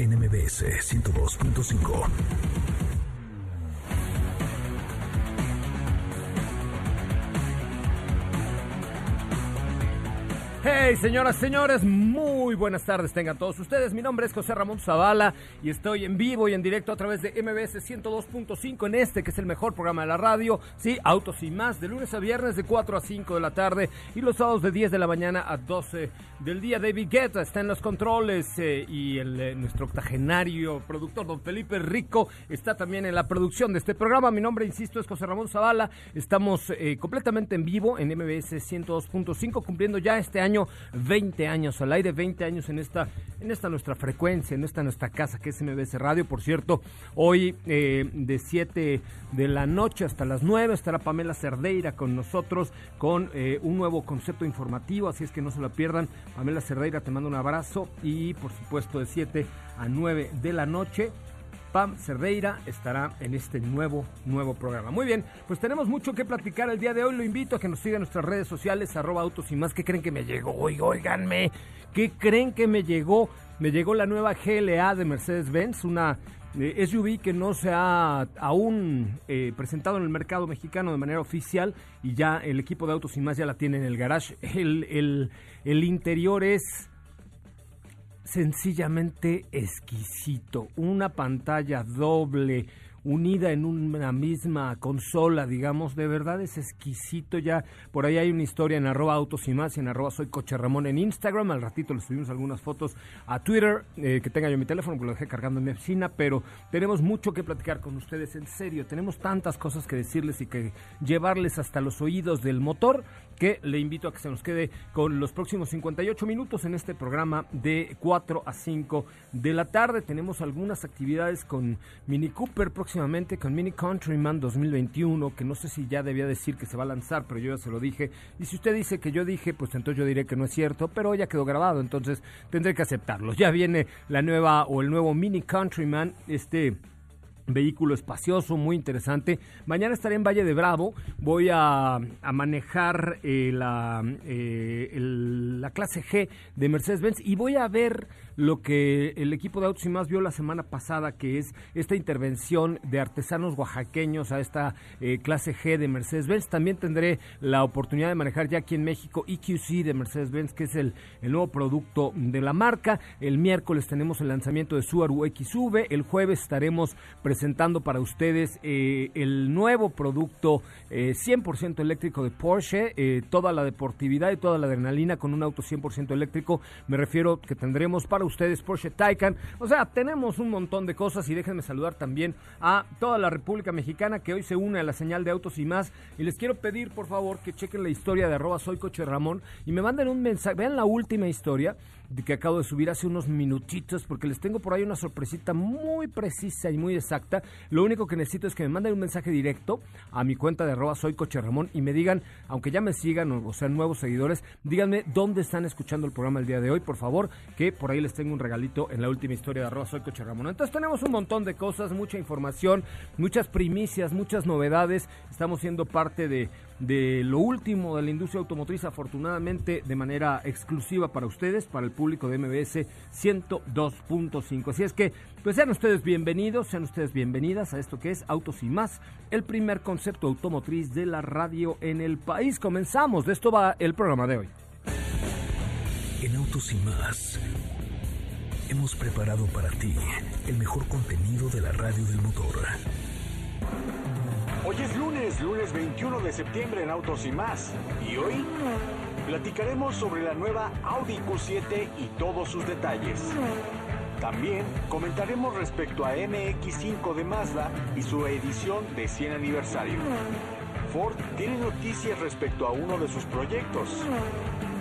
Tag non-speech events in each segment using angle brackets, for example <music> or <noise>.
NMBS 102.5. Hey, señoras, señores, muy buenas tardes tengan todos ustedes. Mi nombre es José Ramón Zavala y estoy en vivo y en directo a través de MBS 102.5 en este que es el mejor programa de la radio. Sí, Autos y más, de lunes a viernes de 4 a 5 de la tarde y los sábados de 10 de la mañana a 12 del día. David Guetta está en los controles eh, y el, eh, nuestro octogenario productor, don Felipe Rico, está también en la producción de este programa. Mi nombre, insisto, es José Ramón Zavala. Estamos eh, completamente en vivo en MBS 102.5 cumpliendo ya este año 20 años al aire, 20 años en esta, en esta nuestra frecuencia, en esta nuestra casa que es MBS Radio. Por cierto, hoy eh, de 7 de la noche hasta las 9 estará Pamela Cerdeira con nosotros con eh, un nuevo concepto informativo, así es que no se lo pierdan. Pamela Cerdeira, te mando un abrazo y por supuesto de 7 a 9 de la noche Pam Cerdeira estará en este nuevo, nuevo programa. Muy bien, pues tenemos mucho que platicar el día de hoy. Lo invito a que nos sigan en nuestras redes sociales, arroba autos y más. ¿Qué creen que me llegó? Oiganme, ¿qué creen que me llegó? Me llegó la nueva GLA de Mercedes-Benz, una eh, SUV que no se ha aún eh, presentado en el mercado mexicano de manera oficial y ya el equipo de Autos y más ya la tiene en el garage. <laughs> El, el, el interior es sencillamente exquisito. Una pantalla doble, unida en una misma consola, digamos, de verdad es exquisito ya. Por ahí hay una historia en arroba autos y más y en arroba soy coche Ramón en Instagram. Al ratito le subimos algunas fotos a Twitter, eh, que tenga yo mi teléfono, porque lo dejé cargando en mi oficina, pero tenemos mucho que platicar con ustedes, en serio. Tenemos tantas cosas que decirles y que llevarles hasta los oídos del motor que le invito a que se nos quede con los próximos 58 minutos en este programa de 4 a 5 de la tarde. Tenemos algunas actividades con Mini Cooper próximamente, con Mini Countryman 2021, que no sé si ya debía decir que se va a lanzar, pero yo ya se lo dije. Y si usted dice que yo dije, pues entonces yo diré que no es cierto, pero ya quedó grabado, entonces tendré que aceptarlo. Ya viene la nueva o el nuevo Mini Countryman, este vehículo espacioso, muy interesante. Mañana estaré en Valle de Bravo, voy a, manejar eh, la, eh, la clase G de Mercedes-Benz y voy a ver lo que el equipo de Autos y Más vio la semana pasada, que es esta intervención de artesanos oaxaqueños a esta eh, clase G de Mercedes-Benz. También tendré la oportunidad de manejar ya aquí en México EQC de Mercedes-Benz, que es el, nuevo producto de la marca. El miércoles tenemos el lanzamiento de Subaru XV. El jueves estaremos presentando para ustedes eh, el nuevo producto 100% eh, eléctrico de Porsche, toda la deportividad y toda la adrenalina con un auto 100% eléctrico. Me refiero que tendremos para ustedes Porsche Taycan. O sea, tenemos un montón de cosas y déjenme saludar también a toda la República Mexicana que hoy se une a la señal de autos y más. Y les quiero pedir, por favor, que chequen la historia de arroba soy coche Ramón y me manden un mensaje. Vean la última historia que acabo de subir hace unos minutitos porque les tengo por ahí una sorpresita muy precisa y muy exacta. Lo único que necesito es que me manden un mensaje directo a mi cuenta de arroba soy coche Ramón y me digan, aunque ya me sigan o, sean nuevos seguidores, díganme dónde están escuchando el programa el día de hoy, por favor, que por ahí les tengo un regalito en la última historia de arroba soy coche Ramón. Entonces tenemos un montón de cosas, mucha información, muchas primicias, muchas novedades. Estamos siendo parte de de lo último de la industria automotriz, afortunadamente de manera exclusiva para ustedes, para el público de MBS 102.5. Así es que, pues sean ustedes bienvenidos, sean ustedes bienvenidas a esto que es Autos y más, el primer concepto automotriz de la radio en el país. Comenzamos, de esto va el programa de hoy. En Autos y más hemos preparado para ti el mejor contenido de la radio del motor. Hoy es lunes, lunes 21 de septiembre en Autos y más. Y hoy platicaremos sobre la nueva Audi Q7 y todos sus detalles. También comentaremos respecto a MX5 de Mazda y su edición de 100 aniversario. Ford tiene noticias respecto a uno de sus proyectos.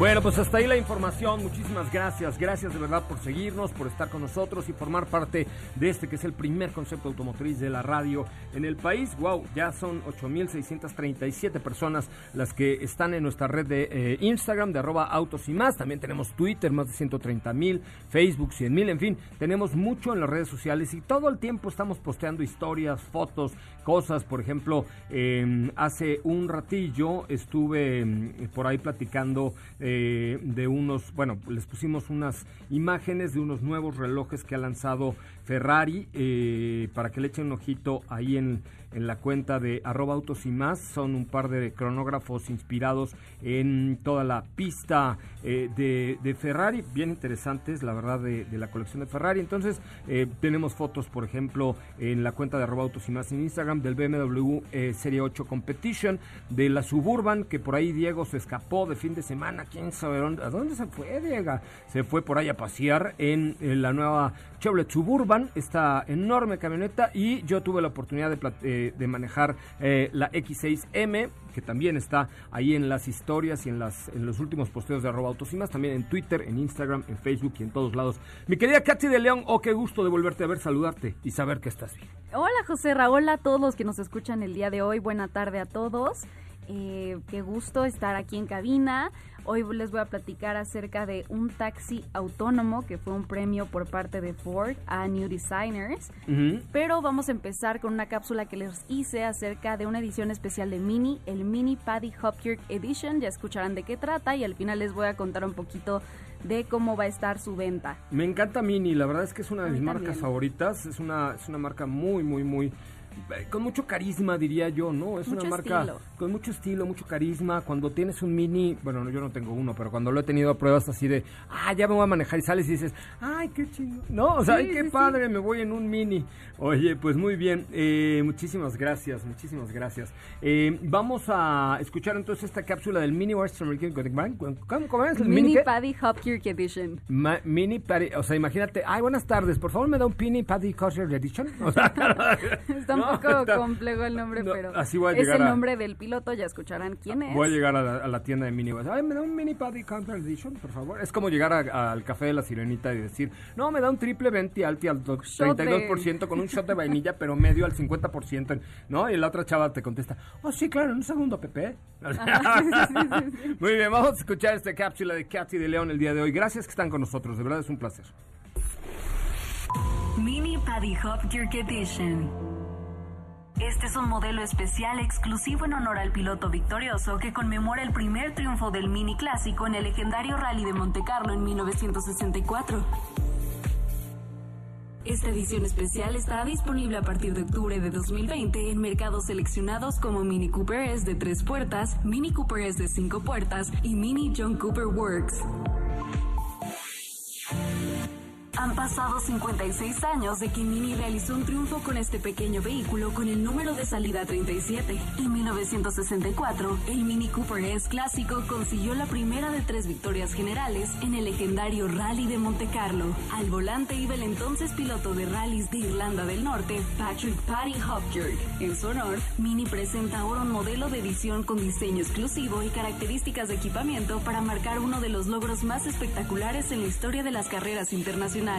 Bueno, pues hasta ahí la información. Muchísimas gracias. Gracias de verdad por seguirnos, por estar con nosotros y formar parte de este que es el primer concepto automotriz de la radio en el país. Wow, ya son 8.637 personas las que están en nuestra red de eh, Instagram de arroba autos y más. También tenemos Twitter, más de 130 mil, Facebook 100 mil, en fin, tenemos mucho en las redes sociales y todo el tiempo estamos posteando historias, fotos, cosas. Por ejemplo, em, hace un ratillo estuve em, por ahí platicando. Eh, de unos, bueno, les pusimos unas imágenes de unos nuevos relojes que ha lanzado Ferrari eh, para que le echen un ojito ahí en, en la cuenta de arroba autos y más. Son un par de cronógrafos inspirados en toda la pista eh, de, Ferrari, bien interesantes, la verdad, de, la colección de Ferrari. Entonces, tenemos fotos, por ejemplo, en la cuenta de arroba autos y más en Instagram del BMW Serie 8 Competition, de la Suburban, que por ahí Diego se escapó de fin de semana. ¿Quién sabe a dónde se fue, Diego? Se fue por ahí a pasear en la nueva Chevrolet Suburban, esta enorme camioneta y yo tuve la oportunidad de, eh, de manejar eh, la X6M que también está ahí en las historias y en, las, en los últimos posteos de arroba autos y más, también en Twitter, en Instagram, en Facebook y en todos lados. Mi querida Katy de León, oh, qué gusto de volverte a ver, saludarte y saber que estás bien. Hola José Raúl, a todos los que nos escuchan el día de hoy, buena tarde a todos. Eh, qué gusto estar aquí en cabina. Hoy les voy a platicar acerca de un taxi autónomo que fue un premio por parte de Ford a New Designers. Pero vamos a empezar con una cápsula que les hice acerca de una edición especial de Mini, el Mini Paddy Hopkirk Edition. Ya escucharán de qué trata y al final les voy a contar un poquito de cómo va a estar su venta. Me encanta Mini, la verdad es que es una de mis marcas favoritas. Es una, es una marca muy, muy, muy con mucho carisma, diría yo, ¿no? Es una marca con mucho estilo, mucho carisma. Cuando tienes un mini, bueno, yo no tengo uno, pero cuando lo he tenido a pruebas así de, ah, ya me voy a manejar y sales y dices, ay, qué chingo. No, o sea, ay, qué padre, me voy en un mini. Oye, pues muy bien, eh, muchísimas gracias, muchísimas gracias. Eh, vamos a escuchar entonces esta cápsula del Mini Western American ¿Cómo, cómo es? Mini, mini Paddy Hopkirk Edition. mini Paddy, o sea, imagínate, ay, buenas tardes, por favor me da un Mini Paddy Hopkirk Edition. <laughs> O sea, <laughs> un poco complejo el nombre, pero así voy a es el nombre del piloto, ya escucharán quién es. Voy a llegar a la, tienda de Mini. Ay, me da un Mini Paddy Counter Edition, por favor. Es como llegar al café de la sirenita y decir, no, me da un triple 20 alti al 32% con un shot de vainilla, pero medio al 50%, ¿no? Y la otra chava te contesta, oh, sí, claro, en un segundo, Pepe. Muy bien, vamos a escuchar esta cápsula de Katy de León el día de hoy. Gracias que están con nosotros, de verdad es un placer. Mini Paddy Hop Jerk Edition. Este es un modelo especial exclusivo en honor al piloto victorioso que conmemora el primer triunfo del mini clásico en el legendario Rally de Monte Carlo en 1964. Esta edición especial estará disponible a partir de octubre de 2020 en mercados seleccionados como Mini Cooper S de tres puertas, Mini Cooper S de cinco puertas y Mini John Cooper Works. Han pasado 56 años de que Mini realizó un triunfo con este pequeño vehículo con el número de salida 37. En 1964, el Mini Cooper S clásico consiguió la primera de tres victorias generales en el legendario Rally de Monte Carlo. Al volante iba el entonces piloto de rallies de Irlanda del Norte, Patrick Paddy Hopkirk. En su honor, Mini presenta ahora un modelo de edición con diseño exclusivo y características de equipamiento para marcar uno de los logros más espectaculares en la historia de las carreras internacionales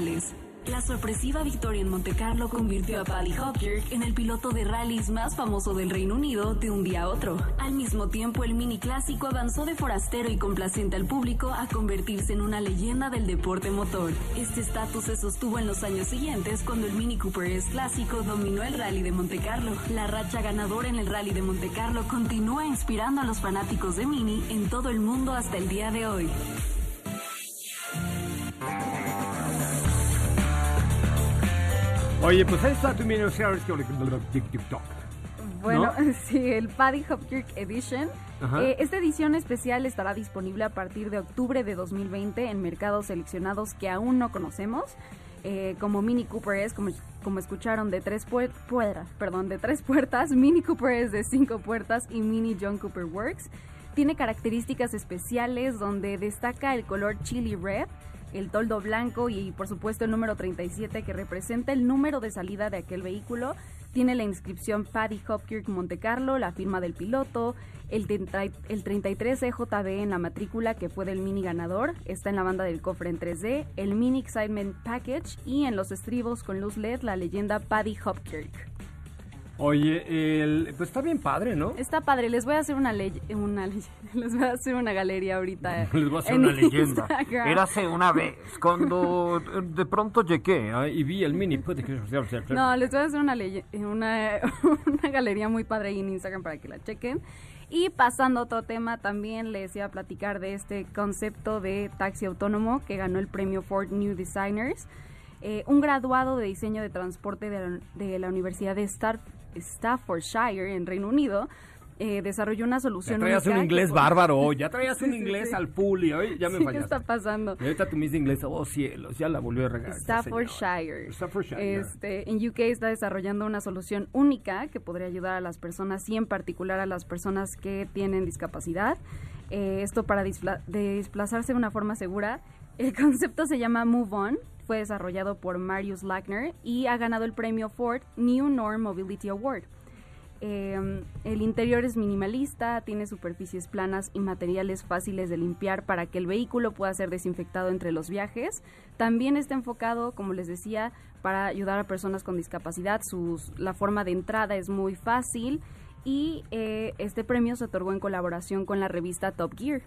la sorpresiva victoria en Monte Carlo convirtió a Paddy Hopkirk en el piloto de rallies más famoso del Reino Unido de un día a otro. Al mismo tiempo, el mini clásico avanzó de forastero y complaciente al público a convertirse en una leyenda del deporte motor. Este estatus se sostuvo en los años siguientes cuando el Mini Cooper S clásico dominó el rally de Monte Carlo. La racha ganadora en el rally de Monte Carlo continúa inspirando a los fanáticos de Mini en todo el mundo hasta el día de hoy. Oye, pues ahí está tu mini TikTok. Bueno, <laughs> sí, el Paddy Hopkirk Edition. Eh, esta edición especial estará disponible a partir de octubre de 2020 en mercados seleccionados que aún no conocemos. Eh, como Mini Cooper es, como, como escucharon, de tres, puer- puertas, perdón, de tres puertas. <laughs> Mini Cooper es de cinco puertas y Mini John Cooper Works. Tiene características especiales donde destaca el color chili red, el toldo blanco y por supuesto el número 37 que representa el número de salida de aquel vehículo. Tiene la inscripción Paddy Hopkirk Monte Carlo, la firma del piloto, el, 30 el 33 EJB en la matrícula que fue del mini ganador, está en la banda del cofre en 3D, el mini Excitement Package y en los estribos con luz LED la leyenda Paddy Hopkirk. Oye, el, pues está bien padre, ¿no? Está padre, les voy a hacer una ley, una ley- <laughs> les voy a hacer una galería ahorita. <laughs> Les voy a hacer una leyenda. Instagram. Érase una vez cuando eh, de pronto llegué ah, y vi el mini. No, les voy a hacer una, leye- una, <laughs> una galería muy padre ahí en Instagram para que la chequen. Y pasando a otro tema, también les iba a platicar de este concepto de taxi autónomo que ganó el premio Ford New Designers. Eh, un graduado de diseño de transporte de la, de la Universidad de Star- Staffordshire en Reino Unido eh, desarrolló una Ya solución traías un única inglés bárbaro, ya traías un <laughs> Sí, sí, inglés sí. al full y hoy ya me Sí, ¿Qué fallaste. está pasando? Y ahorita tu Miss de inglés, oh cielos, ya la volvió a regar. Staffordshire. Staffordshire. Este, en UK está desarrollando una solución única que podría ayudar a las personas y en particular a las personas que tienen discapacidad. Eh, esto para desplazarse de una forma segura. El concepto se llama Move On. Fue desarrollado por Marius Lackner y ha ganado el premio Ford New Norm Mobility Award. Eh, el interior es minimalista, tiene superficies planas y materiales fáciles de limpiar para que el vehículo pueda ser desinfectado entre los viajes. También está enfocado, como les decía, para ayudar a personas con discapacidad. Sus, la forma de entrada es muy fácil y eh, este premio se otorgó en colaboración con la revista Top Gear.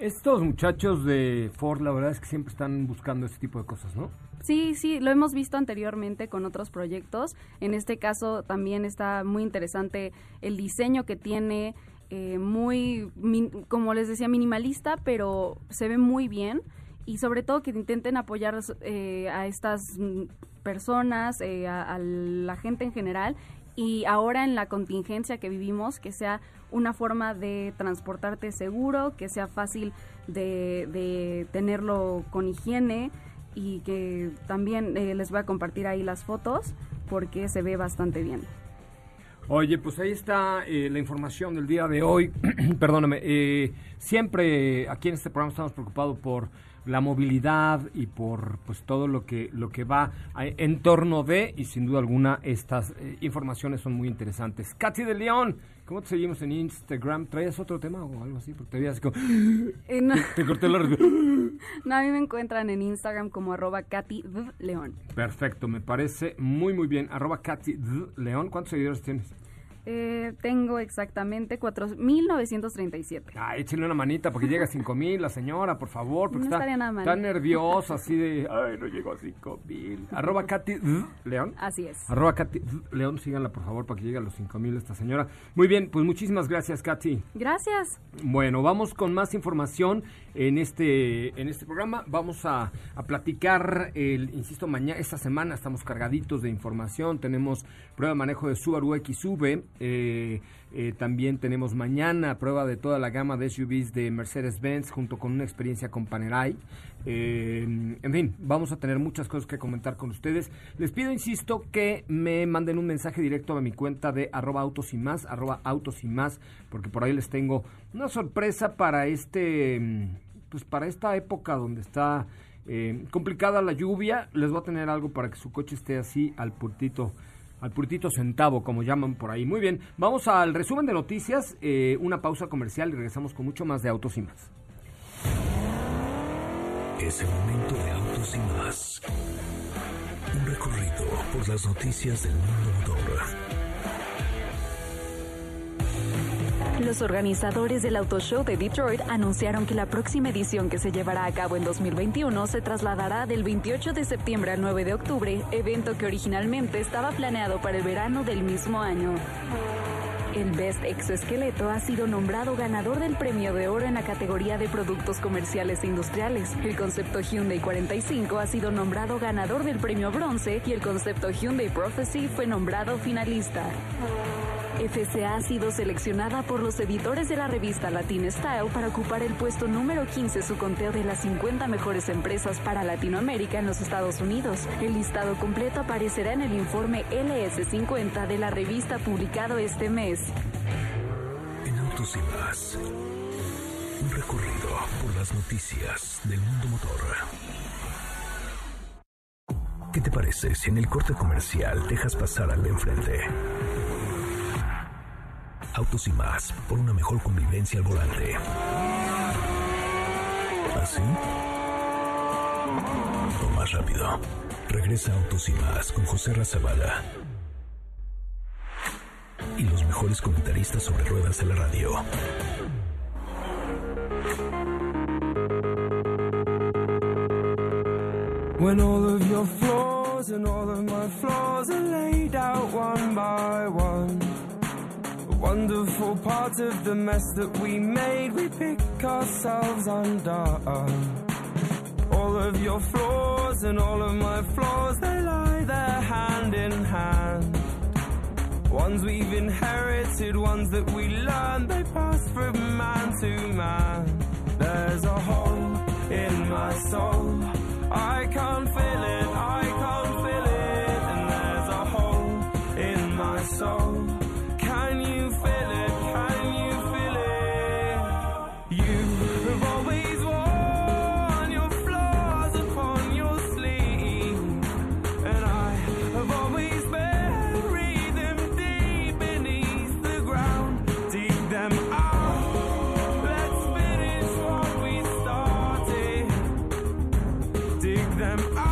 Estos muchachos de Ford, la verdad es que siempre están buscando este tipo de cosas, ¿no? Sí, sí, lo hemos visto anteriormente con otros proyectos. En este caso también está muy interesante el diseño que tiene, eh, muy, min- como les decía, minimalista, pero se ve muy bien. Y sobre todo que intenten apoyar eh, a estas mm, personas, eh, a la gente en general. Y ahora en la contingencia que vivimos, que sea una forma de transportarte seguro, que sea fácil de, tenerlo con higiene y que también eh, les voy a compartir ahí las fotos porque se ve bastante bien. Oye, pues ahí está eh, la información del día de hoy. <clears throat> Perdóname, eh, siempre aquí en este programa estamos preocupados por la movilidad y por pues todo lo que lo que va a- en torno de y sin duda alguna estas eh, informaciones son muy interesantes. Katy de León, ¿cómo te seguimos en Instagram? ¿Traías otro tema o algo así? Porque te veías como Eh, no, te corté la <laughs> no, a mí me encuentran en Instagram como arroba Katy. León. Perfecto, me parece muy muy bien. Arroba Katy. León, ¿cuántos seguidores tienes? Eh, tengo exactamente 4.937. Ah, échenle una manita porque llega a 5 mil la señora, por favor, porque No está, estaría nada mal. está nerviosa así de, ay, no llegó a 5 mil. Arroba <laughs> Katy. León. Así es. Arroba Katy. León, síganla por favor para que llegue a los 5 mil esta señora. Muy bien, pues muchísimas gracias Katy. Gracias. Bueno, vamos con más información en este, en este programa. Vamos a, a platicar, el, insisto, mañana, esta semana estamos cargaditos de información. Tenemos prueba de manejo de Subaru XV. eh, eh, también tenemos mañana prueba de toda la gama de SUVs de Mercedes-Benz junto con una experiencia con Panerai. Eh, en fin, vamos a tener muchas cosas que comentar con ustedes. Les pido, insisto, que me manden un mensaje directo a mi cuenta de arroba autos y más, arroba autos y más, porque por ahí les tengo una sorpresa para este, pues para esta época donde está eh, complicada la lluvia. Les voy a tener algo para que su coche esté así al puntito al centavo, como llaman por ahí. Muy bien, vamos al resumen de noticias, eh, una pausa comercial y regresamos con mucho más de autos y más. Es el momento de autos y más. Un recorrido por las noticias del mundo motor. Los organizadores del Auto Show de Detroit anunciaron que la próxima edición que se llevará a cabo en 2021 se trasladará del 28 de septiembre al 9 de octubre, evento que originalmente estaba planeado para el verano del mismo año. El Best Exoesqueleto ha sido nombrado ganador del premio de oro en la categoría de productos comerciales e industriales. El concepto Hyundai 45 ha sido nombrado ganador del premio bronce y el concepto Hyundai Prophecy fue nombrado finalista. FCA ha sido seleccionada por los editores de la revista Latin Style para ocupar el puesto número 15 su conteo de las 50 mejores empresas para Latinoamérica en los Estados Unidos. El listado completo aparecerá en el informe LS50 de la revista publicado este mes. En Autos y Más, un recorrido por las noticias del mundo motor. ¿Qué te parece si en el corte comercial dejas pasar al de enfrente? Autos y más, por una mejor convivencia al volante. ¿Así? O más rápido. Regresa Autos y más con José Razabala. Y los mejores comentaristas sobre ruedas de la radio. When all of your flaws and all of my flaws are laid out. Wonderful part of the mess that we made, we pick ourselves undone. All of your flaws and all of my flaws, they lie there hand in hand. Ones we've inherited, ones that we learned, they pass from man to man. There's a hole in my soul. I can't feel it, am I?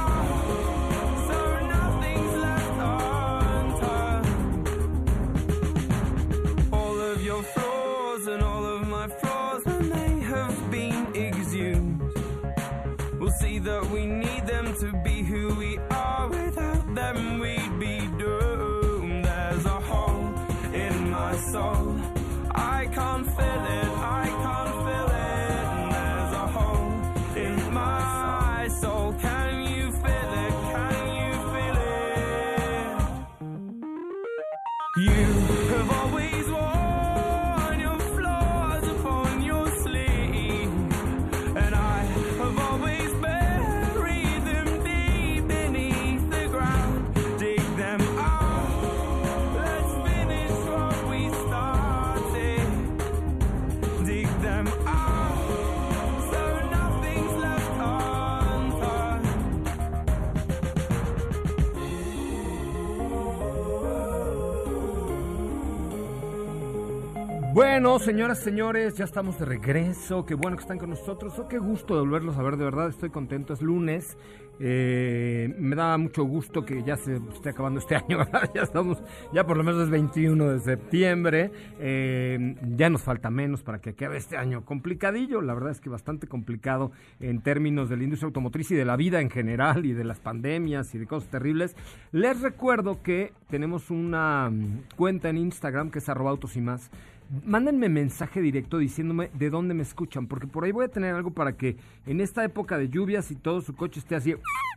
Bueno, señoras, señores, ya estamos de regreso. Qué bueno que están con nosotros. Oh, qué gusto de volverlos a ver, de verdad estoy contento. Es lunes. Eh, me da mucho gusto que ya se esté acabando este <laughs> año. Ya estamos, ya por lo menos es 21 de septiembre. Eh, ya nos falta menos para que acabe este año complicadillo. La verdad es que bastante complicado en términos de la industria automotriz y de la vida en general y de las pandemias y de cosas terribles. Les recuerdo que tenemos una mm, cuenta en Instagram que es arroba autos y más. Mándenme mensaje directo diciéndome de dónde me escuchan, porque por ahí voy a tener algo para que en esta época de lluvias y todo su coche esté así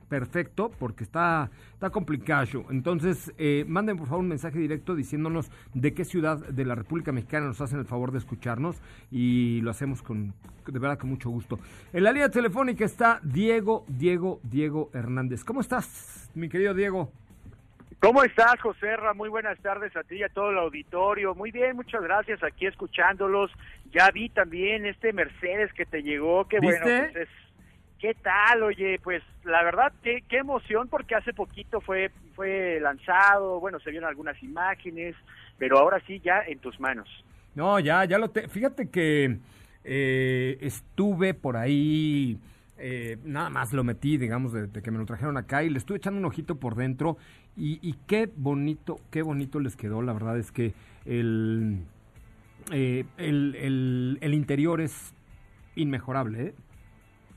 perfecto, porque está, está complicado. Entonces, eh, manden por favor un mensaje directo diciéndonos de qué ciudad de la República Mexicana nos hacen el favor de escucharnos y lo hacemos con, de verdad, con mucho gusto. En la línea telefónica está Diego, Diego, Diego Hernández. ¿Cómo estás, mi querido Diego? ¿Cómo estás, José Ra? Muy buenas tardes a ti y a todo el auditorio. Muy bien, muchas gracias. Aquí escuchándolos. Ya vi también este Mercedes que te llegó. Qué bueno, pues es- ¿Qué tal? Oye, pues la verdad, qué, qué emoción porque hace poquito fue, fue lanzado. Bueno, se vieron algunas imágenes, pero ahora sí ya en tus manos. No, ya, ya lo te. Fíjate que eh, estuve por ahí, eh, nada más lo metí, digamos, de, de que me lo trajeron acá y le estuve echando un ojito por dentro y, y qué bonito, qué bonito les quedó. La verdad es que el, eh, el, el, el interior es inmejorable, ¿eh?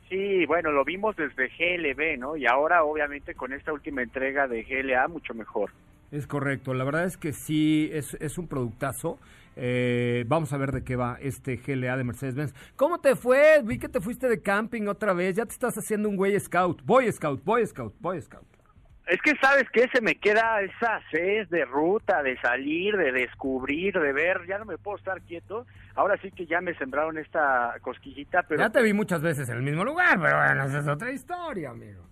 Sí, bueno, lo vimos desde GLB, ¿no? Y ahora, obviamente, con esta última entrega de GLA, mucho mejor. Es correcto, la verdad es que sí, es, es un productazo. Eh, vamos a ver de qué va este GLA de Mercedes-Benz. ¿Cómo te fue? Vi que te fuiste de camping otra vez, ya te estás haciendo un güey scout, boy scout, boy scout, boy scout. Es que sabes que se me queda esa sed de ruta, de salir, de descubrir, de ver, ya no me puedo estar quieto. Ahora sí que ya me sembraron esta cosquillita, pero... Ya te vi muchas veces en el mismo lugar, pero bueno, esa es otra historia, amigo.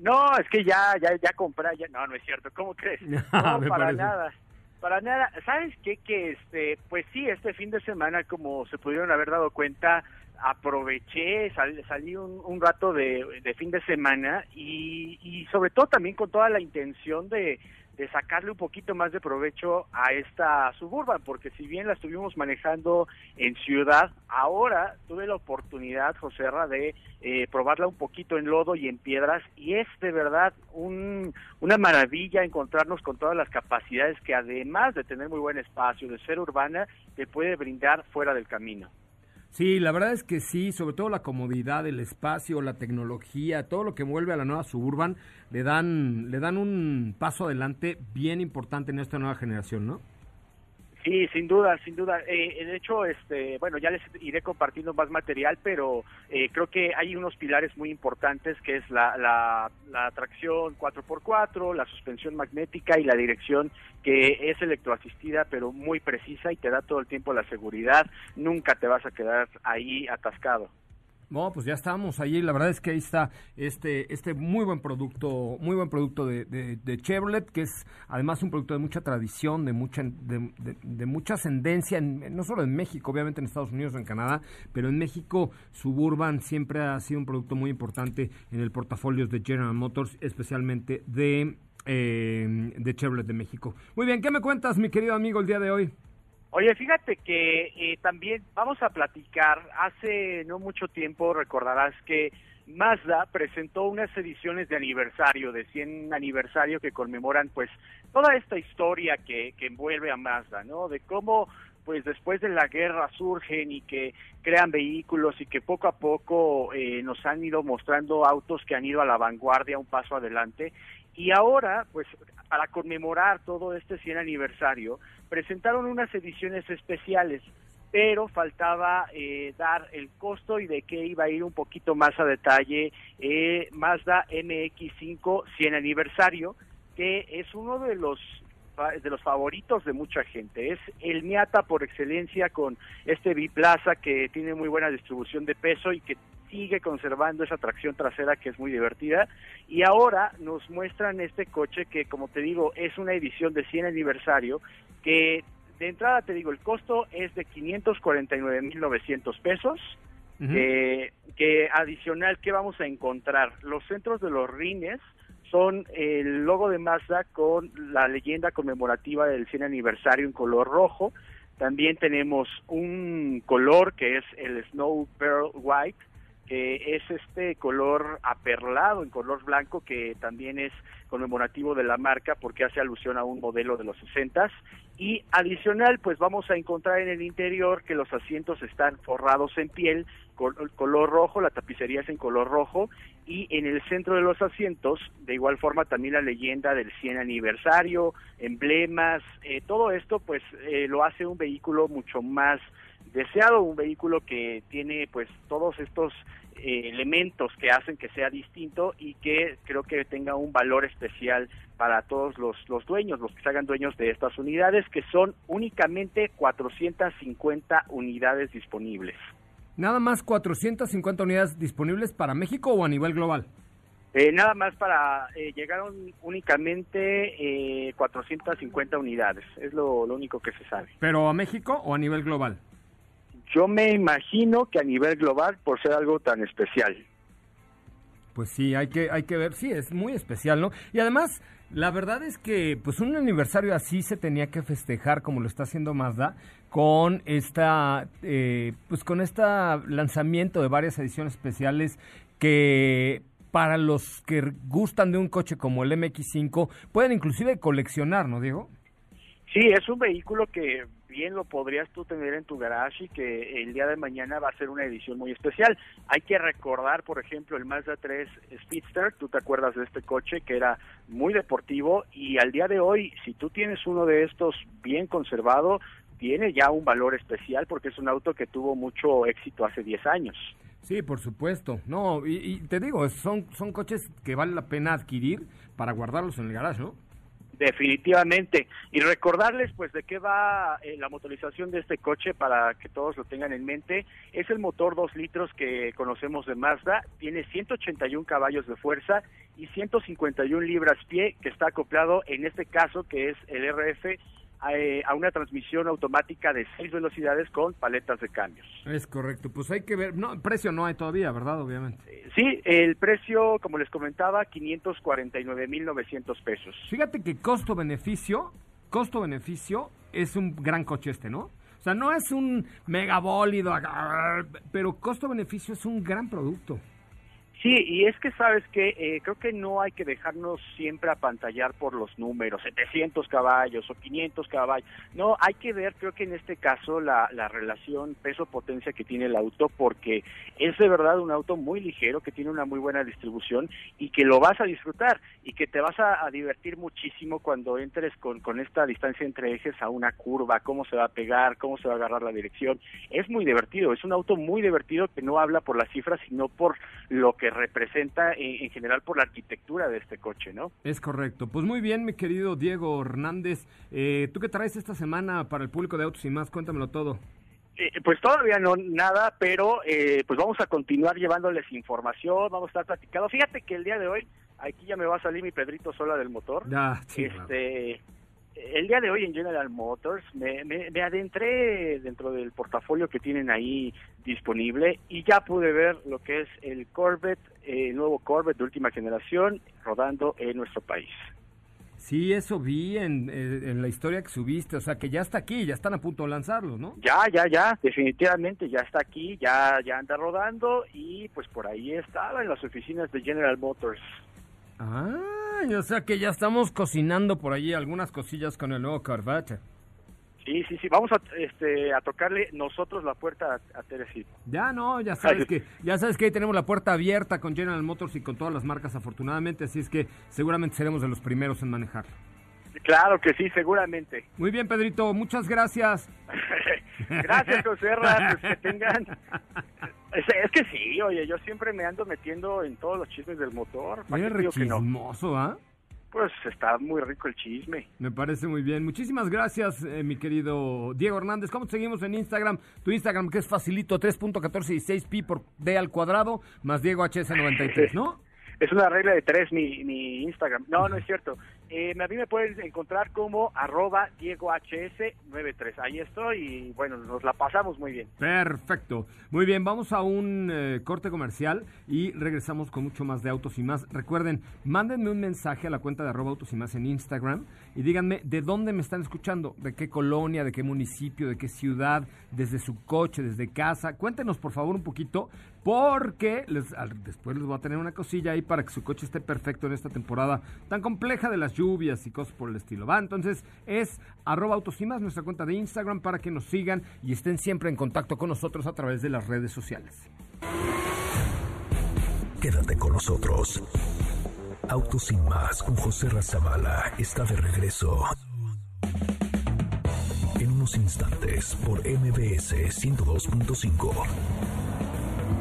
No, es que ya, ya, ya compré, ya... no, no es cierto, ¿cómo crees? <laughs> No, para parece. nada, para nada. ¿Sabes qué? Que este, pues sí, este fin de semana, como se pudieron haber dado cuenta, aproveché, sal- salí un, un rato de, de fin de semana y, y sobre todo también con toda la intención de, de sacarle un poquito más de provecho a esta suburban, porque si bien la estuvimos manejando en ciudad, ahora tuve la oportunidad, José Ra, de eh, probarla un poquito en lodo y en piedras, y es de verdad un, una maravilla encontrarnos con todas las capacidades que además de tener muy buen espacio, de ser urbana, te puede brindar fuera del camino. Sí, la verdad es que sí, sobre todo la comodidad, el espacio, la tecnología, todo lo que envuelve a la nueva Suburban, le dan, le dan un paso adelante bien importante en esta nueva generación, ¿no? Sí, sin duda, sin duda. Eh, de hecho, este, bueno, ya les iré compartiendo más material, pero eh, creo que hay unos pilares muy importantes que es la, la, la tracción 4x4, la suspensión magnética y la dirección que es electroasistida, pero muy precisa y te da todo el tiempo la seguridad. Nunca te vas a quedar ahí atascado. No, pues ya estamos allí. La verdad es que ahí está este, este muy buen producto, muy buen producto de, de- de Chevrolet, que es además un producto de mucha tradición, de mucha, de, mucha ascendencia, en- no solo en México, obviamente en Estados Unidos en Canadá, pero en México Suburban siempre ha sido un producto muy importante en el portafolio de General Motors, especialmente de, eh, de Chevrolet de México. Muy bien, ¿qué me cuentas, mi querido amigo, el día de hoy? Oye, fíjate que eh, también vamos a platicar, hace no mucho tiempo recordarás que Mazda presentó unas ediciones de aniversario, de 100 aniversario que conmemoran pues toda esta historia que, que envuelve a Mazda, ¿no? De cómo pues después de la guerra surgen y que crean vehículos y que poco a poco eh, nos han ido mostrando autos que han ido a la vanguardia, un paso adelante. Y ahora, pues para conmemorar todo este 100 aniversario, presentaron unas ediciones especiales, pero faltaba eh, dar el costo y de qué iba a ir un poquito más a detalle eh, Mazda MX5 100 aniversario, que es uno de los de los favoritos de mucha gente. Es el Miata por excelencia con este biplaza que tiene muy buena distribución de peso y que sigue conservando esa tracción trasera que es muy divertida. Y ahora nos muestran este coche que, como te digo, es una edición de 100 aniversario que de entrada te digo, el costo es de 549.900 pesos. Eh, que adicional, ¿qué vamos a encontrar? Los centros de los rines son el logo de Mazda con la leyenda conmemorativa del 100 aniversario en color rojo. También tenemos un color que es el Snow Pearl White, que es este color aperlado en color blanco que también es conmemorativo de la marca porque hace alusión a un modelo de los 60 y adicional pues vamos a encontrar en el interior que los asientos están forrados en piel col- color rojo, la tapicería es en color rojo y en el centro de los asientos de igual forma también la leyenda del 100 aniversario, emblemas, eh, todo esto pues eh, lo hace un vehículo mucho más deseado, un vehículo que tiene pues todos estos eh, elementos que hacen que sea distinto y que creo que tenga un valor especial para todos los, los dueños, los que se hagan dueños de estas unidades, que son únicamente 450 unidades disponibles. Nada más 450 unidades disponibles para México o a nivel global. Eh, nada más para, eh, llegaron únicamente eh, 450 unidades, es lo, lo único que se sabe. ¿Pero a México o a nivel global? Yo me imagino que a nivel global, por ser algo tan especial. Pues sí, hay que, hay que ver, sí, es muy especial, ¿no? Y además, la verdad es que pues un aniversario así se tenía que festejar como lo está haciendo Mazda con esta, eh, pues con este lanzamiento de varias ediciones especiales que para los que gustan de un coche como el MX5 pueden inclusive coleccionar, ¿no, Diego? Sí, es un vehículo que bien lo podrías tú tener en tu garage y que el día de mañana va a ser una edición muy especial. Hay que recordar, por ejemplo, el Mazda 3 Speedster, tú te acuerdas de este coche que era muy deportivo y al día de hoy, si tú tienes uno de estos bien conservado, tiene ya un valor especial porque es un auto que tuvo mucho éxito hace 10 años. Sí, por supuesto. No, y, te digo, son, son coches que vale la pena adquirir para guardarlos en el garage. Definitivamente. Y recordarles pues de qué va eh, la motorización de este coche para que todos lo tengan en mente. Es el motor 2 litros que conocemos de Mazda. Tiene 181 caballos de fuerza y 151 libras pie que está acoplado en este caso que es el RF a una transmisión automática de seis velocidades con paletas de cambios. Es correcto, pues hay que ver, no, precio no hay todavía, ¿verdad? Obviamente. Sí, el precio, como les comentaba, 549.900 pesos. Fíjate que costo-beneficio, costo-beneficio es un gran coche este, ¿no? O sea, no es un megabólido, pero costo-beneficio es un gran producto. Sí, y es que sabes que eh, creo que no hay que dejarnos siempre apantallar por los números, 700 caballos o 500 caballos. No, hay que ver, creo que en este caso, la, la relación peso-potencia que tiene el auto, porque es de verdad un auto muy ligero, que tiene una muy buena distribución y que lo vas a disfrutar y que te vas a, divertir muchísimo cuando entres con, con esta distancia entre ejes a una curva, cómo se va a pegar, cómo se va a agarrar la dirección. Es muy divertido, es un auto muy divertido que no habla por las cifras, sino por lo que representa en, en, general por la arquitectura de este coche, ¿no? Es correcto. Pues muy bien, mi querido Diego Hernández. Eh, ¿Tú qué traes esta semana para el público de Autos y más? Cuéntamelo todo. Eh, pues todavía no nada, pero eh, pues vamos a continuar llevándoles información, vamos a estar platicando. Fíjate que el día de hoy, aquí ya me va a salir mi Pedrito Sola del motor. Ya, sí, este, el día de hoy en General Motors me, me, me, adentré dentro del portafolio que tienen ahí disponible y ya pude ver lo que es el Corvette, eh, el nuevo Corvette de última generación rodando en nuestro país. Sí, eso vi en, en, la historia que subiste, o sea que ya está aquí, ya están a punto de lanzarlo, ¿no? Ya, ya, ya, definitivamente ya está aquí, ya, ya anda rodando y pues por ahí estaba en las oficinas de General Motors. Ah, o sea que ya estamos cocinando por allí algunas cosillas con el nuevo Corvette. Sí, sí, sí, vamos a, este, a tocarle nosotros la puerta a, a Teresito. Ya no, ya sabes que ya sabes que ahí tenemos la puerta abierta con General Motors y con todas las marcas afortunadamente, así es que seguramente seremos de los primeros en manejarlo. Claro que sí, seguramente. Muy bien, Pedrito, muchas gracias. <laughs> gracias, José Ras, pues que tengan... <laughs> Es, es, que sí, oye, yo siempre me ando metiendo en todos los chismes del motor. Muy rechismoso, ¿ah? ¿eh? Pues está muy rico el chisme. Me parece muy bien. Muchísimas gracias, eh, mi querido Diego Hernández. ¿Cómo te seguimos en Instagram? Tu Instagram que es facilito, 3.146 pi por D al cuadrado, más Diego HS93, ¿no? <laughs> es una regla de tres mi, mi Instagram. No, no es cierto. Eh, a mí me pueden encontrar como arroba DiegoHS93. Ahí estoy y bueno, nos la pasamos muy bien. Perfecto. Muy bien, vamos a un eh, corte comercial y regresamos con mucho más de Autos y Más. Recuerden, mándenme un mensaje a la cuenta de arroba Autos y Más en Instagram y díganme de dónde me están escuchando, de qué colonia, de qué municipio, de qué ciudad, desde su coche, desde casa. Cuéntenos por favor un poquito porque después les voy a tener una cosilla ahí para que su coche esté perfecto en esta temporada tan compleja de las lluvias y cosas por el estilo. Va, entonces es arroba autosimas, nuestra cuenta de Instagram para que nos sigan y estén siempre en contacto con nosotros a través de las redes sociales. Quédate con nosotros. Autos con José Razabala está de regreso. En unos instantes por MBS 102.5.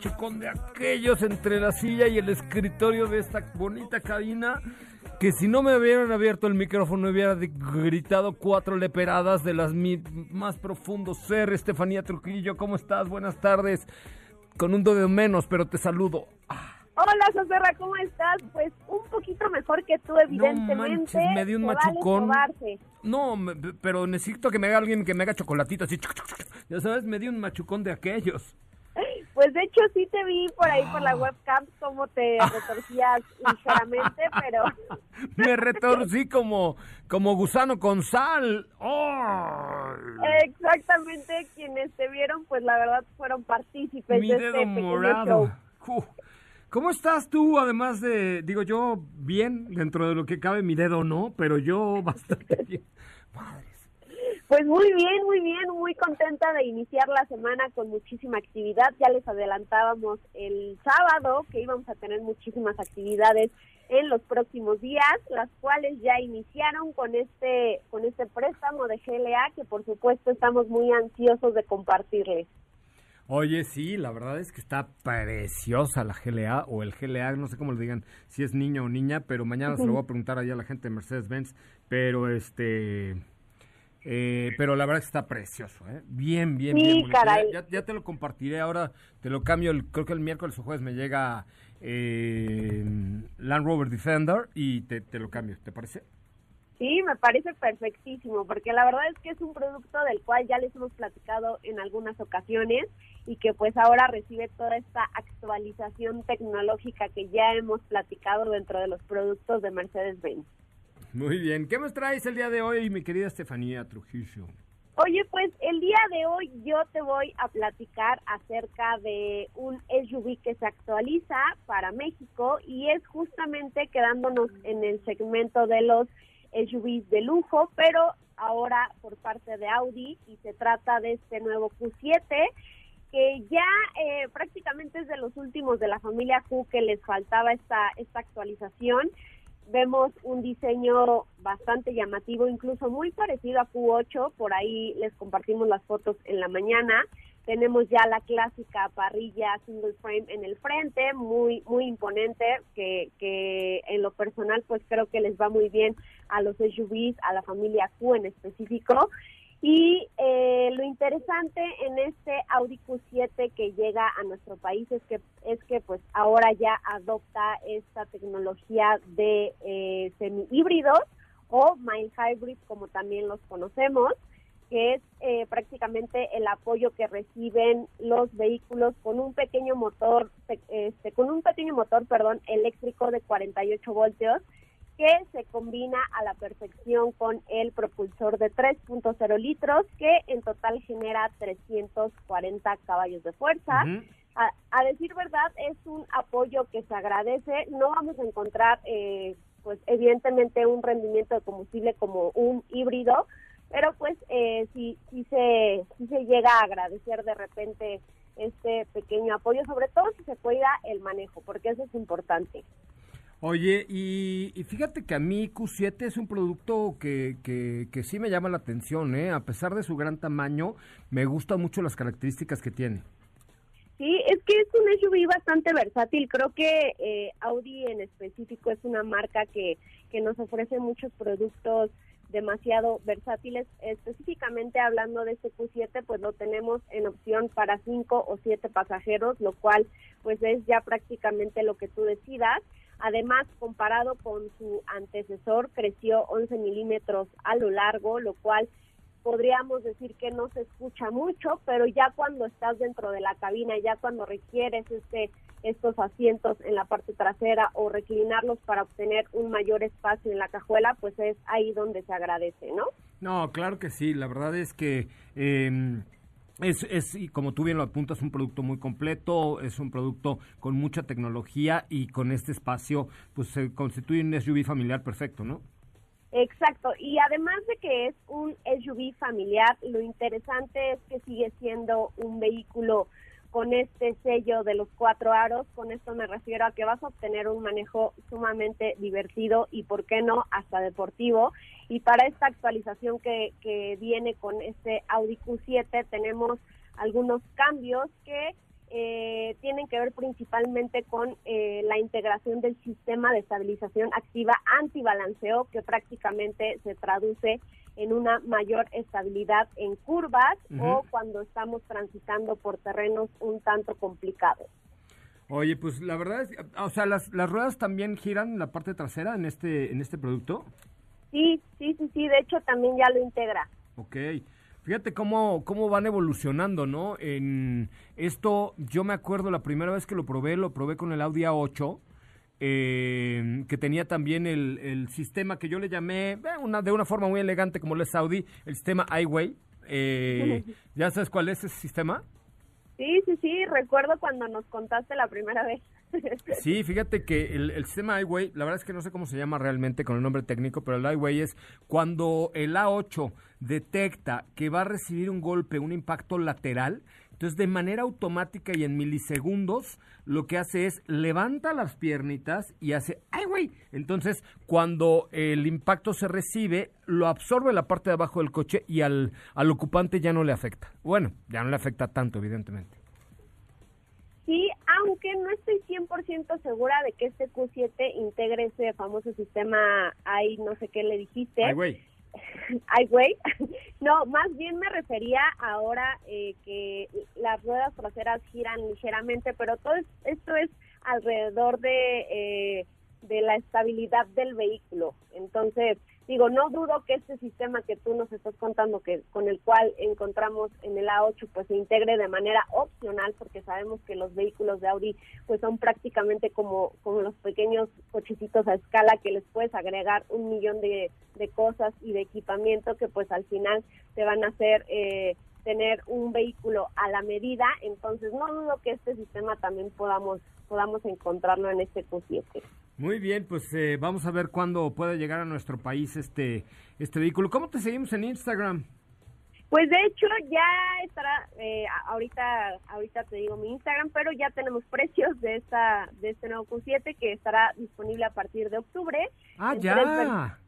Machucón de aquellos entre la silla y el escritorio de esta bonita cabina. Que si no me hubieran abierto el micrófono hubiera gritado cuatro leperadas de las mi más profundos ser. Estefanía Trujillo, ¿cómo estás? Buenas tardes. Con un dedo menos, pero te saludo. Hola, Joserra, ¿cómo estás? Pues un poquito mejor que tú, evidentemente. manches, me dio un vale machucón. probarse. No, me- pero necesito que me haga alguien que me haga chocolatito así. Ya sabes, me dio un machucón de aquellos. Pues de hecho sí te vi por ahí por la webcam cómo te <laughs> retorcías ligeramente, pero <laughs> Me retorcí como, como gusano con sal. Exactamente quienes te vieron, pues la verdad fueron partícipes Mi de dedo este pequeño morado. show. ¿Cómo estás tú? Además de, digo yo, bien, dentro de lo que cabe, mi dedo no, pero yo <laughs> bastante bien. Madres. Pues muy bien, muy bien, muy contenta de iniciar la semana con muchísima actividad. Ya les adelantábamos el sábado que íbamos a tener muchísimas actividades en los próximos días, las cuales ya iniciaron con este con este préstamo de GLA que por supuesto estamos muy ansiosos de compartirles. Oye, sí, la verdad es que está preciosa la GLA o el GLA, no sé cómo le digan, si es niño o niña, pero mañana se lo voy a preguntar allá a la gente de Mercedes-Benz, pero este... eh, pero la verdad está precioso, ¿eh? Bien, bien, Sí, bien. caray. Ya- ya te lo compartiré, ahora te lo cambio, el- creo que el miércoles o jueves me llega eh, Land Rover Defender y te, te lo cambio, ¿te parece? Sí, me parece perfectísimo, porque la verdad es que es un producto del cual ya les hemos platicado en algunas ocasiones y que pues ahora recibe toda esta actualización tecnológica que ya hemos platicado dentro de los productos de Mercedes-Benz. Muy bien, ¿qué me traes el día de hoy, mi querida Estefanía Trujillo? Oye, pues el día de hoy yo te voy a platicar acerca de un SUV que se actualiza para México y es justamente quedándonos en el segmento de los SUVs de lujo, pero ahora por parte de Audi y se trata de este nuevo Q7 que ya eh, prácticamente es de los últimos de la familia Q que les faltaba esta, esta actualización vemos un diseño bastante llamativo, incluso muy parecido a Q8, por ahí les compartimos las fotos en la mañana. Tenemos ya la clásica parrilla single frame en el frente, muy muy imponente, que, que en lo personal pues creo que les va muy bien a los SUVs, a la familia Q en específico. Y eh, lo interesante en este Audi Q7 que llega a nuestro país es que es que pues ahora ya adopta esta tecnología de eh, semi híbridos o mild hybrid como también los conocemos que es eh, prácticamente el apoyo que reciben los vehículos con un pequeño motor pe- este, con un pequeño motor perdón eléctrico de 48 voltios que se combina a la perfección con el propulsor de 3.0 litros que en total genera 340 caballos de fuerza. A, a decir verdad, es un apoyo que se agradece. No vamos a encontrar, eh, pues evidentemente, un rendimiento de combustible como un híbrido, pero pues eh, sí, sí, se, sí se llega a agradecer de repente este pequeño apoyo, sobre todo si se cuida el manejo, porque eso es importante. Oye, y, fíjate que a mí Q7 es un producto que, que, que sí me llama la atención, ¿eh? A pesar de su gran tamaño, me gustan mucho las características que tiene. Sí, es que es un SUV bastante versátil. Creo que eh, Audi en específico es una marca que, que nos ofrece muchos productos demasiado versátiles. Específicamente hablando de este Q7, pues lo tenemos en opción para cinco o siete pasajeros, lo cual pues es ya prácticamente lo que tú decidas. Además, comparado con su antecesor, creció 11 milímetros a lo largo, lo cual podríamos decir que no se escucha mucho, pero ya cuando estás dentro de la cabina, ya cuando requieres este estos asientos en la parte trasera o reclinarlos para obtener un mayor espacio en la cajuela, pues es ahí donde se agradece, ¿no? No, claro que sí, la verdad es que... Eh, es, es, y como tú bien lo apuntas, un producto muy completo, es un producto con mucha tecnología y con este espacio, pues se constituye un SUV familiar perfecto, ¿no? Exacto, y además de que es un SUV familiar, lo interesante es que sigue siendo un vehículo con este sello de los cuatro aros. Con esto me refiero a que vas a obtener un manejo sumamente divertido y, ¿por qué no?, hasta deportivo. Y para esta actualización que, que viene con este Audi Q7 tenemos algunos cambios que eh, tienen que ver principalmente con eh, la integración del sistema de estabilización activa antibalanceo que prácticamente se traduce en una mayor estabilidad en curvas o cuando estamos transitando por terrenos un tanto complicados. Oye, pues la verdad es, o sea, las, las ruedas también giran en la parte trasera en este en este producto. Sí, sí, sí, sí, de hecho también ya lo integra. Ok. Fíjate cómo, cómo van evolucionando, ¿no? En esto, yo me acuerdo la primera vez que lo probé, lo probé con el Audi A8, eh, que tenía también el, el, sistema que yo le llamé, eh, una, de una forma muy elegante como el Audi, el sistema iWay. Eh, <laughs> ¿Ya sabes cuál es ese sistema? Sí, sí, sí, recuerdo cuando nos contaste la primera vez. Sí, fíjate que el, sistema iWay, la verdad es que no sé cómo se llama realmente con el nombre técnico, pero el iWay es cuando el A8 detecta que va a recibir un golpe, un impacto lateral, entonces de manera automática y en milisegundos lo que hace es levanta las piernitas y hace ¡ay, Entonces cuando el impacto se recibe, lo absorbe la parte de abajo del coche y al, al ocupante ya no le afecta. Bueno, ya no le afecta tanto, evidentemente. Aunque no estoy 100% segura de que este Q7 integre ese famoso sistema ahí, no sé qué le dijiste. Ay, güey. <laughs> Ay, güey. <laughs> No, más bien me refería ahora eh, que las ruedas traseras giran ligeramente, pero todo esto es alrededor de, eh, de la estabilidad del vehículo. Entonces, Digo, no dudo que este sistema que tú nos estás contando, que con el cual encontramos en el A8, pues se integre de manera opcional, porque sabemos que los vehículos de Audi, pues son prácticamente como, como los pequeños cochecitos a escala que les puedes agregar un millón de, de cosas y de equipamiento que pues al final te van a hacer eh, tener un vehículo a la medida. Entonces, no dudo que este sistema también podamos podamos encontrarlo en este Q7. Muy bien, pues eh, vamos a ver cuándo puede llegar a nuestro país este, este vehículo. ¿Cómo te seguimos en Instagram? Pues de hecho ya estará, eh, ahorita ahorita te digo mi Instagram, pero ya tenemos <laughs> precios de esta de este nuevo Q7 que estará disponible a partir de octubre. Ah, ya.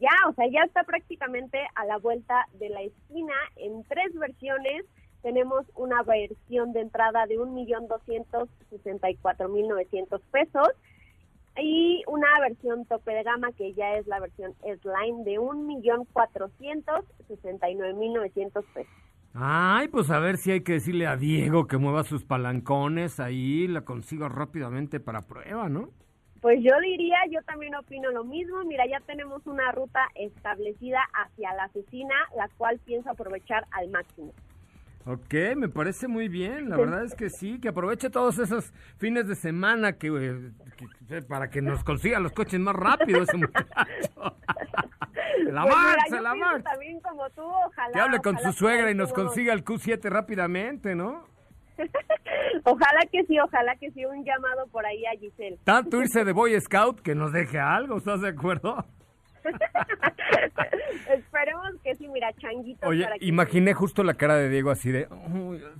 Ya, o sea, ya está prácticamente a la vuelta de la esquina en tres versiones tenemos una versión de entrada de 1.264.900 pesos y una versión tope de gama que ya es la versión S-Line de 1.469.900 pesos. Ay, pues a ver si hay que decirle a Diego que mueva sus palancones ahí, la consigo rápidamente para prueba, ¿no? Pues yo diría, yo también opino lo mismo. Mira, ya tenemos una ruta establecida hacia la oficina, la cual pienso aprovechar al máximo. Ok, me parece muy bien, la verdad es que sí, que aproveche todos esos fines de semana que, eh, para que nos consiga los coches más rápido ese muchacho. <laughs> la pues marcha, la marcha. También como tú, ojalá. Que hable con su suegra y nos consiga el Q7 rápidamente, ¿no? <laughs> ojalá que sí, ojalá que sí, un llamado por ahí a Giselle. Tanto irse de Boy Scout que nos deje algo, ¿estás de acuerdo? <laughs> Esperemos que sí, mira, changuito. Oye, imaginé justo la cara de Diego así de,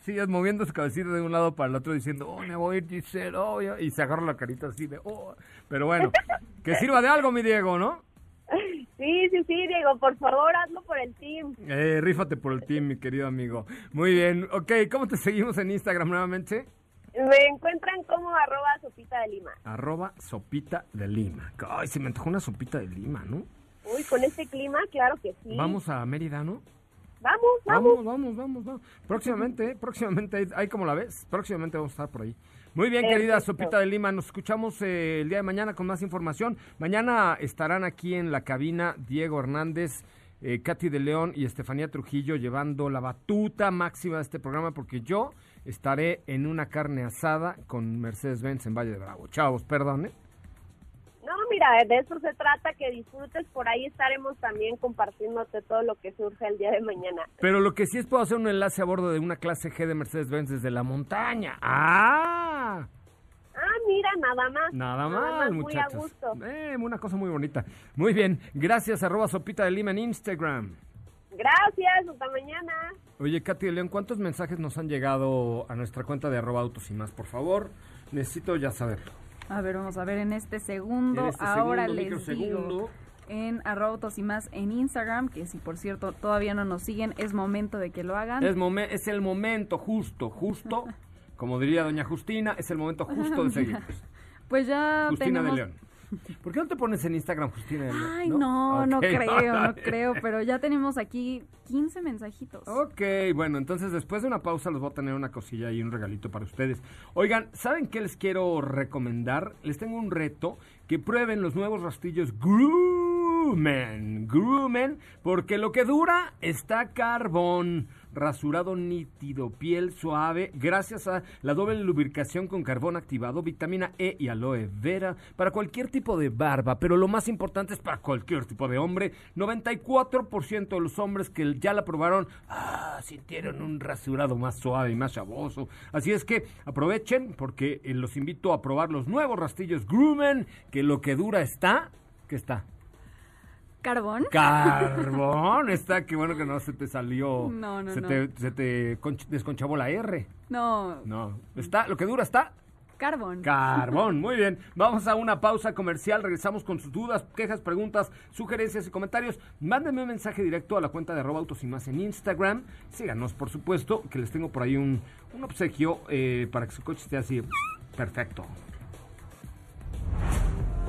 sigue moviendo su cabecita de un lado para el otro diciendo, oh, me voy a ir, Giselle, oh, y se agarra la carita así de, oh. Pero bueno, que sirva de algo, mi Diego, ¿no? <laughs> Sí, sí, sí, Diego, por favor, hazlo por el team. Eh, rífate por el team, mi querido amigo. Muy bien, ok, ¿cómo te seguimos en Instagram nuevamente? Me encuentran como arroba sopita de lima. Arroba sopita de lima. Ay, se me antojó una sopita de lima, ¿no? Uy, con este clima, claro que sí. Vamos a Mérida, ¿no? Vamos, vamos. Vamos, vamos, vamos. Próximamente, próximamente, ahí como la ves, próximamente vamos a estar por ahí. Muy bien, querida Sopita de Lima, nos escuchamos eh, el día de mañana con más información. Mañana estarán aquí en la cabina Diego Hernández, eh, Katy de León y Estefanía Trujillo llevando la batuta máxima de este programa porque yo estaré en una carne asada con Mercedes Benz en Valle de Bravo. Chavos, perdón, ¿eh? Mira, de eso se trata, que disfrutes. Por ahí estaremos también compartiéndote todo lo que surge el día de mañana. Pero lo que sí es puedo hacer un enlace a bordo de una clase G de Mercedes Benz desde la montaña. ¡Ah! Ah, mira, nada más. Nada mal, muy a muchachos. gusto. Eh, una cosa muy bonita. Muy bien, gracias, arroba sopita de lima en Instagram. Gracias, hasta mañana. Oye, Katy de León, ¿cuántos mensajes nos han llegado a nuestra cuenta de arroba autos y más? Por favor, necesito ya saberlo. A ver, vamos a ver en este segundo. En este Ahora segundo, les digo en arroba autos y más en Instagram, que si por cierto todavía no nos siguen, es momento de que lo hagan. Es, momen- es el momento justo, justo, <laughs> como diría doña Justina, es el momento justo de <laughs> seguirnos. Pues ya Justina tenemos... de León. <laughs> ¿Por qué no te pones en Instagram, Justina? Ay, no, no, creo, <laughs> no creo, pero ya tenemos aquí 15 mensajitos. Ok, bueno, entonces después de una pausa les voy a tener una cosilla y un regalito para ustedes. Oigan, ¿saben qué les quiero recomendar? Les tengo un reto, que prueben los nuevos rastillos Groomen, Groomen, porque lo que dura está carbón. Rasurado nítido, piel suave, gracias a la doble lubricación con carbón activado, vitamina E y aloe vera, para cualquier tipo de barba, pero lo más importante es para cualquier tipo de hombre. 94% de los hombres que ya la probaron ah, sintieron un rasurado más suave y más chavoso. Así es que aprovechen porque eh, los invito a probar los nuevos rastillos Groomen, que lo que dura está, ¿qué está? ¿Carbón? Carbón, <laughs> está, qué bueno que no se te salió, No, no, se, no. Te, se te conch- desconchavó la R. No, No, está, lo que dura está carbón. carbón. <laughs> Muy bien, vamos a una pausa comercial, regresamos con sus dudas, quejas, preguntas, sugerencias y comentarios. Mándenme un mensaje directo a la cuenta de arroba autos y más en Instagram. Síganos, por supuesto, que les tengo por ahí un, un obsequio eh, para que su coche esté así perfecto.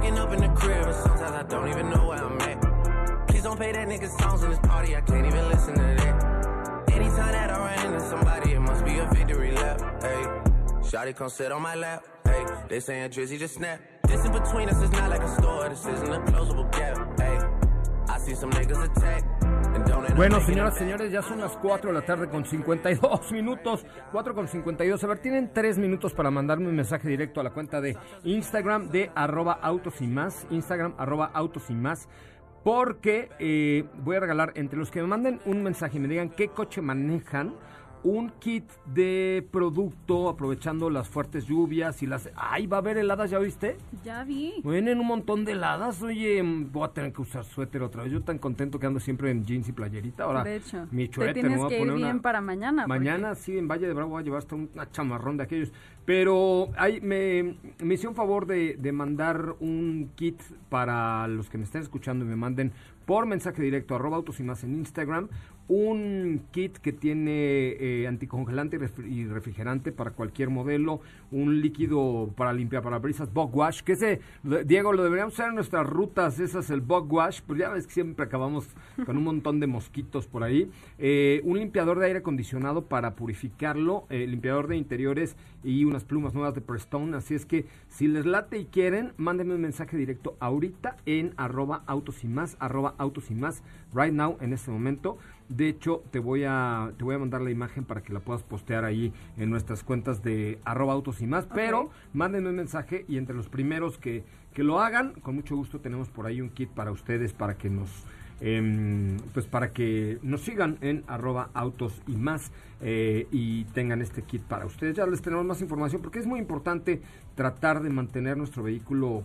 Waking up in the crib and sometimes I don't even know where I'm at. Please don't play that nigga songs in this party, I can't even listen to that. Anytime that I run into somebody, it must be a victory lap. Hey, Shotty come sit on my lap. Hey, they saying Drizzy just snap. This in between us is not like a store, this isn't a closable gap. Hey, I see some niggas attack. Bueno, señoras, back. señores, ya son las 4 de la tarde con 52 <laughs> minutos. 4 con 52. A ver, tienen 3 minutos para mandarme un mensaje directo a la cuenta de Instagram de arroba autos y más. Instagram arroba autos y más. Porque eh, voy a regalar entre los que me manden un mensaje y me digan qué coche manejan. Un kit de producto aprovechando las fuertes lluvias y las... ¡Ay, va a haber heladas, ya viste! Ya vi. Vienen un montón de heladas. Oye, voy a tener que usar suéter otra vez. Yo tan contento que ando siempre en jeans y playerita. Ahora, de hecho, mi te suéter, me tienes voy a ir bien una- para mañana. porque- Mañana sí, en Valle de Bravo voy a llevar hasta un una chamarrón de aquellos. Pero hay, me, me hizo un favor de, de mandar un kit para los que me estén escuchando y me manden por mensaje directo arroba autos y más en Instagram un kit que tiene eh, anticongelante y refri- y refrigerante para cualquier modelo, un líquido para limpiar parabrisas, bug wash, que ese, Diego, lo deberíamos usar en nuestras rutas, ese es el bug wash, pues ya ves que siempre acabamos con un montón de mosquitos por ahí, Eh, un limpiador de aire acondicionado para purificarlo, eh, limpiador de interiores y unas plumas nuevas de Prestone, así es que si les late y quieren, mándenme un mensaje directo ahorita en arroba autos y más, arroba autos y más, right now, en este momento. De hecho, te voy a te voy a mandar la imagen para que la puedas postear ahí en nuestras cuentas de arroba autos y más. Pero mándenme un mensaje y entre los primeros que, que lo hagan, con mucho gusto tenemos por ahí un kit para ustedes para que nos em, pues para que nos sigan en arroba autos y más eh, y tengan este kit para ustedes. Ya les tenemos más información porque es muy importante tratar de mantener nuestro vehículo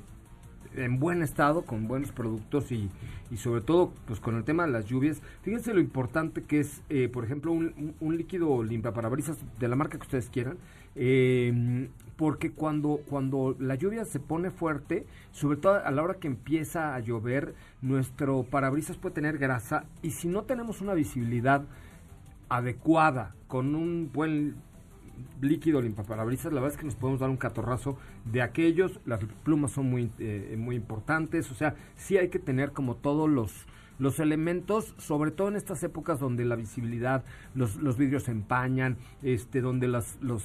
en buen estado, con buenos productos y, y sobre todo pues con el tema de las lluvias. Fíjense lo importante que es, eh, por ejemplo, un, un, líquido limpiaparabrisas de la marca que ustedes quieran, eh, porque cuando, cuando la lluvia se pone fuerte, sobre todo a la hora que empieza a llover, nuestro parabrisas puede tener grasa y si no tenemos una visibilidad adecuada con un buen líquido limpiaparabrisas, la verdad es que nos podemos dar un catorrazo de aquellos, las plumas son muy, eh, muy importantes, o sea, sí hay que tener como todos los, los elementos, sobre todo en estas épocas donde la visibilidad, los, los vidrios se empañan, este, donde las, los,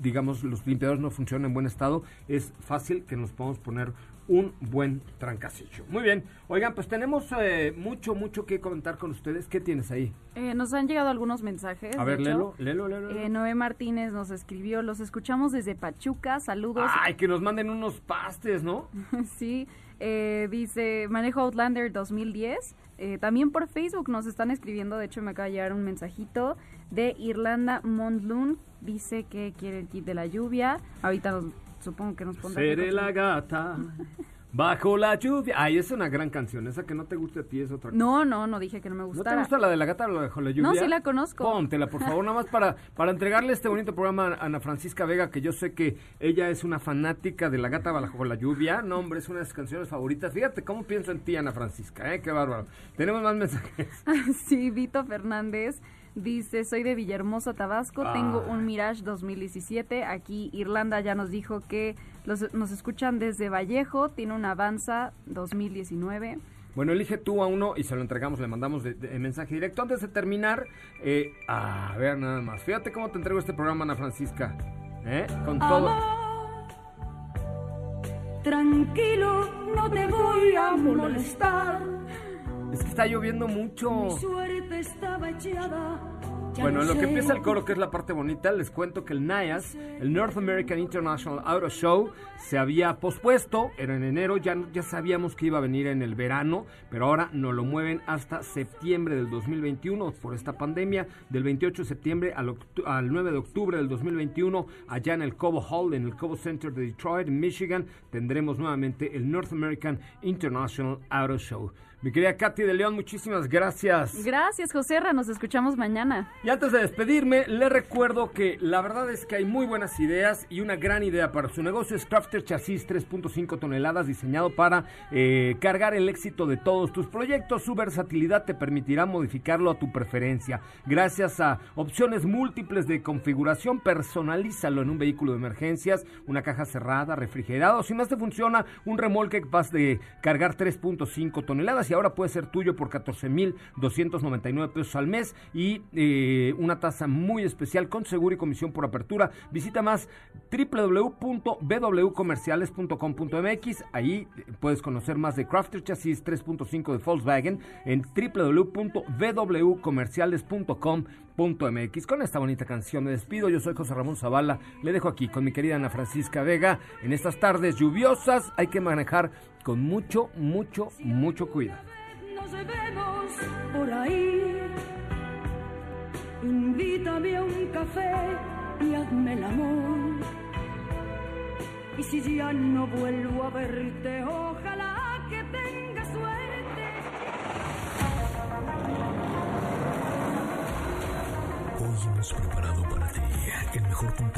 digamos, los limpiadores no funcionan en buen estado, es fácil que nos podamos poner un buen trancasillo. Muy bien, oigan, pues tenemos eh, mucho, mucho que comentar con ustedes. ¿Qué tienes ahí? Eh, nos han llegado algunos mensajes. A ver, léelo, léelo, léelo. Eh, Noé Martínez nos escribió, los escuchamos desde Pachuca, saludos. Ay, que nos manden unos pastes, ¿no? <laughs> sí, eh, dice, manejo Outlander 2010. Eh, también por Facebook nos están escribiendo, de hecho me acaba de llegar un mensajito de Irlanda Mondlun. Dice que quiere el kit de la lluvia. Ahorita nos- supongo que nos pondrá. Seré la gata bajo la lluvia. Ay, es una gran canción. Esa que no te guste a ti es otra cosa. No, no, no dije que no me ¿No te gustara. gusta la de la gata bajo la lluvia? No, sí la conozco. Póntela, por favor, nada más para, para entregarle este bonito programa a Ana Francisca Vega, que yo sé que ella es una fanática de la gata bajo la lluvia. No, hombre, es una de sus canciones favoritas. Fíjate cómo pienso en ti, Ana Francisca, ¿eh? Qué bárbaro. Tenemos más mensajes. <laughs> sí, Vito Fernández dice, soy de Villahermosa, Tabasco, tengo Ah. un Mirage 2017. Aquí Irlanda ya nos dijo que los- nos escuchan desde Vallejo, tiene un Avanza 2019. Bueno, elige tú a uno y se lo entregamos, le mandamos de, de- mensaje directo. Antes de terminar, eh, a ver nada más. Fíjate cómo te entrego este programa, Ana Francisca. ¿Eh? Con todo. Tranquilo, no te voy a molestar. Es que está lloviendo mucho. Mi suerte estaba echada. Bueno, no en lo que empieza el coro, que es la parte bonita, les cuento que el NIAS, el North American International Auto Show, se había pospuesto, era en enero, ya, ya sabíamos que iba a venir en el verano, pero ahora nos lo mueven hasta septiembre del 2021 por esta pandemia, del 28 de septiembre al, al 9 de octubre del 2021, allá en el Cobo Hall, en el Cobo Center de Detroit, en Michigan, tendremos nuevamente el North American International Auto Show. Mi querida Katy de León, muchísimas gracias. Gracias, José Ra, nos escuchamos mañana. Y antes de despedirme, les recuerdo que la verdad es que hay muy buenas ideas y una gran idea para su negocio es Crafter Chasis 3.5 toneladas diseñado para eh, cargar el éxito de todos tus proyectos. Su versatilidad te permitirá modificarlo a tu preferencia. Gracias a opciones múltiples de configuración, personalízalo en un vehículo de emergencias, una caja cerrada, refrigerado. Si más te funciona, un remolque capaz de cargar 3.5 toneladas y ahora puede ser tuyo por 14,299 pesos al mes y eh, una tasa muy especial con seguro y comisión por apertura. Visita más www.bwcomerciales.com.mx. Ahí eh, puedes conocer más de Crafter Chassis 3.5 de Volkswagen en www.bwcomerciales.com.mx. Con esta bonita canción me despido. Yo soy José Ramón Zavala. Le dejo aquí con mi querida Ana Francisca Vega. En estas tardes lluviosas hay que manejar con mucho, mucho, mucho cuidado. Nos vemos por ahí. Invítame a un café y hazme el amor. Y si ya no vuelvo a verte, ojalá que tenga suerte. Hoy hemos preparado para ti el mejor contenido